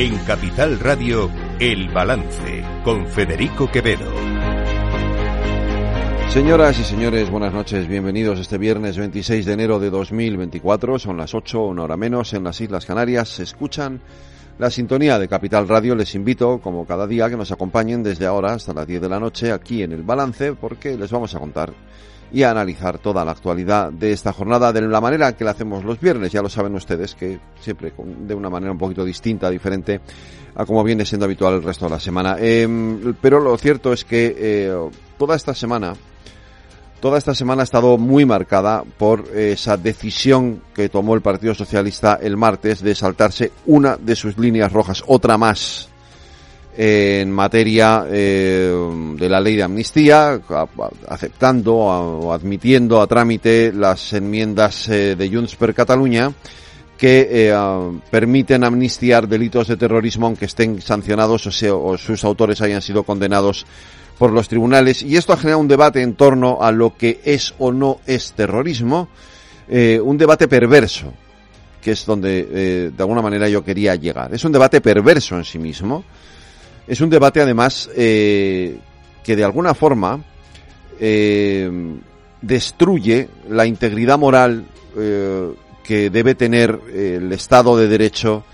En Capital Radio, El Balance, con Federico Quevedo. Señoras y señores, buenas noches. Bienvenidos este viernes 26 de enero de 2024. Son las 8, una hora menos, en las Islas Canarias. Se escuchan la sintonía de Capital Radio. Les invito, como cada día, que nos acompañen desde ahora hasta las 10 de la noche aquí en El Balance, porque les vamos a contar y a analizar toda la actualidad de esta jornada de la manera que la hacemos los viernes. Ya lo saben ustedes que siempre de una manera un poquito distinta, diferente a como viene siendo habitual el resto de la semana. Em, pero lo cierto es que eh, toda esta semana Toda esta semana ha estado muy marcada por esa decisión que tomó el Partido Socialista el martes de saltarse una de sus líneas rojas, otra más, en materia eh, de la ley de amnistía, aceptando o admitiendo a trámite las enmiendas eh, de Junts per Cataluña que eh, permiten amnistiar delitos de terrorismo aunque estén sancionados o sus autores hayan sido condenados por los tribunales y esto ha generado un debate en torno a lo que es o no es terrorismo, un debate perverso, que es donde de alguna manera yo quería llegar. Es un debate perverso en sí mismo, es un debate además eh, que de alguna forma destruye la integridad moral que debe tener el Estado de Derecho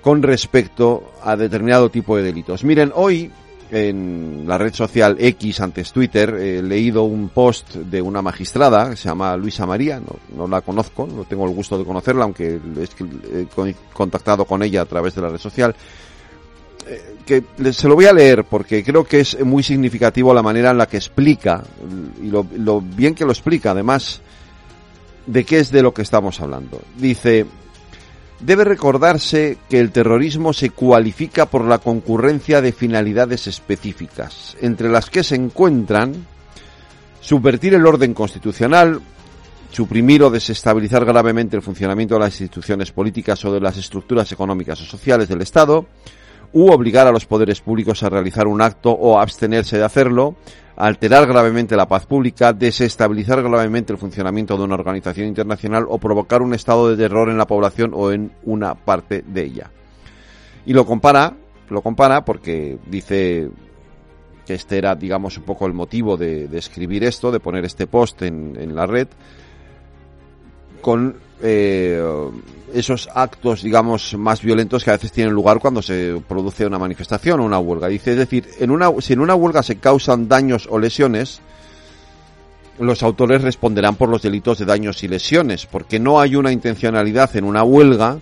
con respecto a determinado tipo de delitos. Miren, hoy en la red social X, antes Twitter, he leído un post de una magistrada que se llama Luisa María, no, la conozco, no tengo el gusto de conocerla, aunque he contactado con ella a través de la red social, eh, que se lo voy a leer porque creo que es muy significativo la manera en la que explica, y lo, lo bien que lo explica además, de qué es de lo que estamos hablando. Dice, Debe recordarse que el terrorismo se cualifica por la concurrencia de finalidades específicas, entre las que se encuentran subvertir el orden constitucional, suprimir o desestabilizar gravemente el funcionamiento de las instituciones políticas o de las estructuras económicas o sociales del Estado, u obligar a los poderes públicos a realizar un acto o abstenerse de hacerlo, alterar gravemente la paz pública, desestabilizar gravemente el funcionamiento de una organización internacional o provocar un estado de terror en la población o en una parte de ella. Y lo compara, lo compara porque dice que este era, digamos, un poco el motivo de, escribir esto, de poner este post en, en la red, con eh, esos actos, digamos, más violentos que a veces tienen lugar cuando se produce una manifestación o una huelga. Dice, es decir, en una, si en una huelga se causan daños o lesiones, los autores responderán por los delitos de daños y lesiones, porque no hay una intencionalidad en una huelga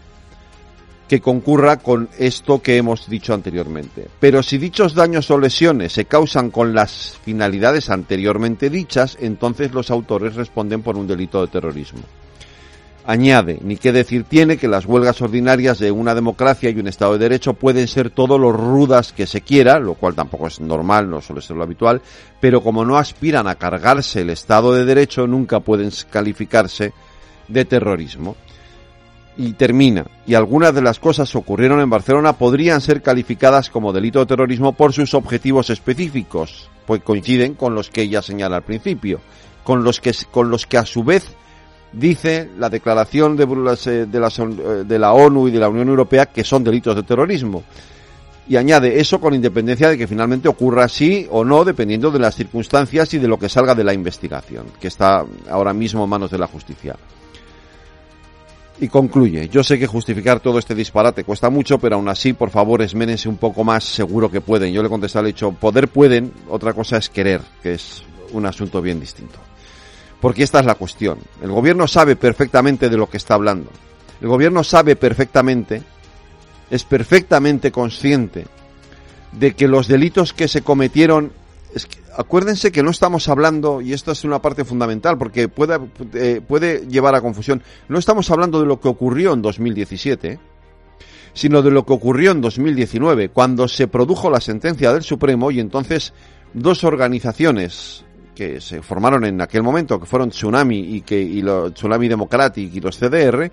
que concurra con esto que hemos dicho anteriormente. Pero si dichos daños o lesiones se causan con las finalidades anteriormente dichas, entonces los autores responden por un delito de terrorismo. Añade, ni qué decir tiene, que las huelgas ordinarias de una democracia y un Estado de Derecho pueden ser todo lo rudas que se quiera, lo cual tampoco es normal, no suele ser lo habitual, pero como no aspiran a cargarse el Estado de Derecho, nunca pueden calificarse de terrorismo. Y termina, y algunas de las cosas que ocurrieron en Barcelona podrían ser calificadas como delito de terrorismo por sus objetivos específicos, pues coinciden con los que ella señala al principio, con los que, con los que a su vez dice la declaración de, de, la, eh, de la ONU y de la Unión Europea que son delitos de terrorismo. Y añade eso con independencia de que finalmente ocurra así o no, dependiendo de las circunstancias y de lo que salga de la investigación, que está ahora mismo en manos de la justicia. Y concluye, yo sé que justificar todo este disparate cuesta mucho, pero aún así, por favor, esménense un poco más, seguro que pueden. Yo le contesté al hecho, poder pueden, otra cosa es querer, que es un asunto bien distinto. Porque esta es la cuestión. El gobierno sabe perfectamente de lo que está hablando. El gobierno sabe perfectamente, es perfectamente consciente de que los delitos que se cometieron, acuérdense que no estamos hablando, y esto es una parte fundamental porque puede, eh, puede llevar a confusión, no estamos hablando de lo que ocurrió en 2017, sino de lo que ocurrió en 2019, cuando se produjo la sentencia del Supremo y entonces dos organizaciones que se formaron en aquel momento, que fueron Tsunami y que y los Tsunami Democratic y los CDR,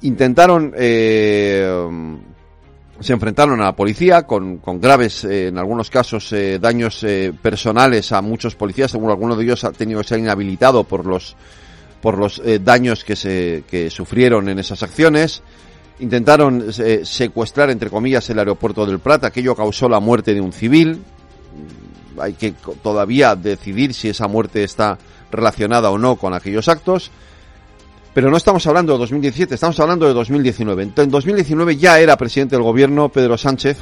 intentaron eh, se enfrentaron a la policía con, con graves, eh, en algunos casos, eh, daños personales a muchos policías, según algunos de ellos ha tenido que ser inhabilitado por los por los daños que se que sufrieron en esas acciones intentaron secuestrar, entre comillas, el aeropuerto del Prat. Aquello causó la muerte de un civil. Hay que todavía decidir si esa muerte está relacionada o no con aquellos actos. Pero no estamos hablando de 2017, estamos hablando de 2019. En 2019 ya era presidente del gobierno Pedro Sánchez,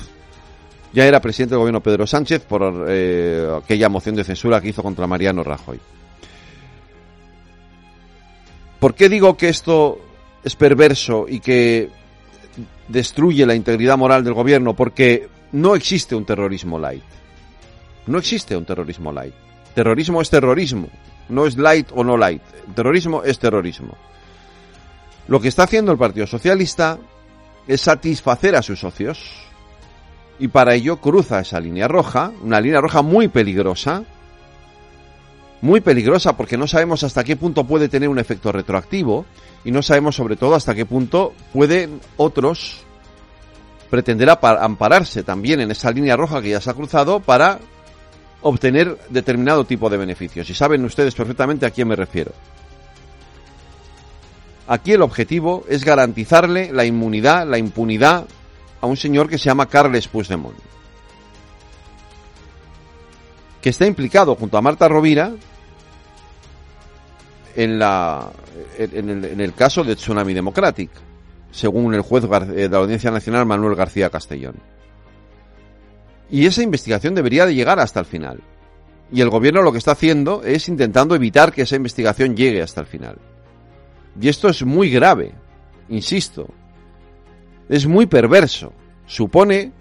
ya era presidente del gobierno Pedro Sánchez por eh, aquella moción de censura que hizo contra Mariano Rajoy. ¿Por qué digo que esto es perverso y que destruye la integridad moral del gobierno? Porque no existe un terrorismo light. No existe un terrorismo light. Terrorismo es terrorismo. No es light o no light. terrorismo es terrorismo. Lo que está haciendo el Partido Socialista es satisfacer a sus socios y para ello cruza esa línea roja, una línea roja muy peligrosa, muy peligrosa porque no sabemos hasta qué punto puede tener un efecto retroactivo y no sabemos sobre todo hasta qué punto pueden otros pretender ampararse también en esa línea roja que ya se ha cruzado para obtener determinado tipo de beneficios. Y saben ustedes perfectamente a quién me refiero. Aquí el objetivo es garantizarle la inmunidad, la impunidad a un señor que se llama Carles Puigdemont. Que está implicado junto a Marta Rovira en, la, el, en el caso de Tsunami Democratic, según el juez de la Audiencia Nacional Manuel García Castellón. Y esa investigación debería de llegar hasta el final. Y el gobierno lo que está haciendo es intentando evitar que esa investigación llegue hasta el final. Y esto es muy grave, insisto. Es muy perverso. Supone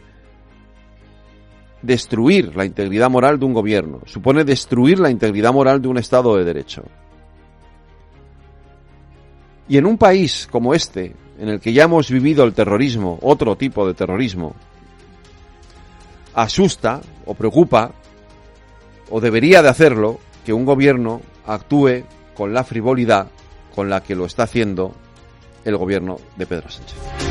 destruir la integridad moral de un gobierno. Supone destruir la integridad moral de un Estado de Derecho. Y en un país como este, en el que ya hemos vivido el terrorismo, otro tipo de terrorismo, asusta o preocupa, o debería de hacerlo, que un gobierno actúe con la frivolidad con la que lo está haciendo el gobierno de Pedro Sánchez.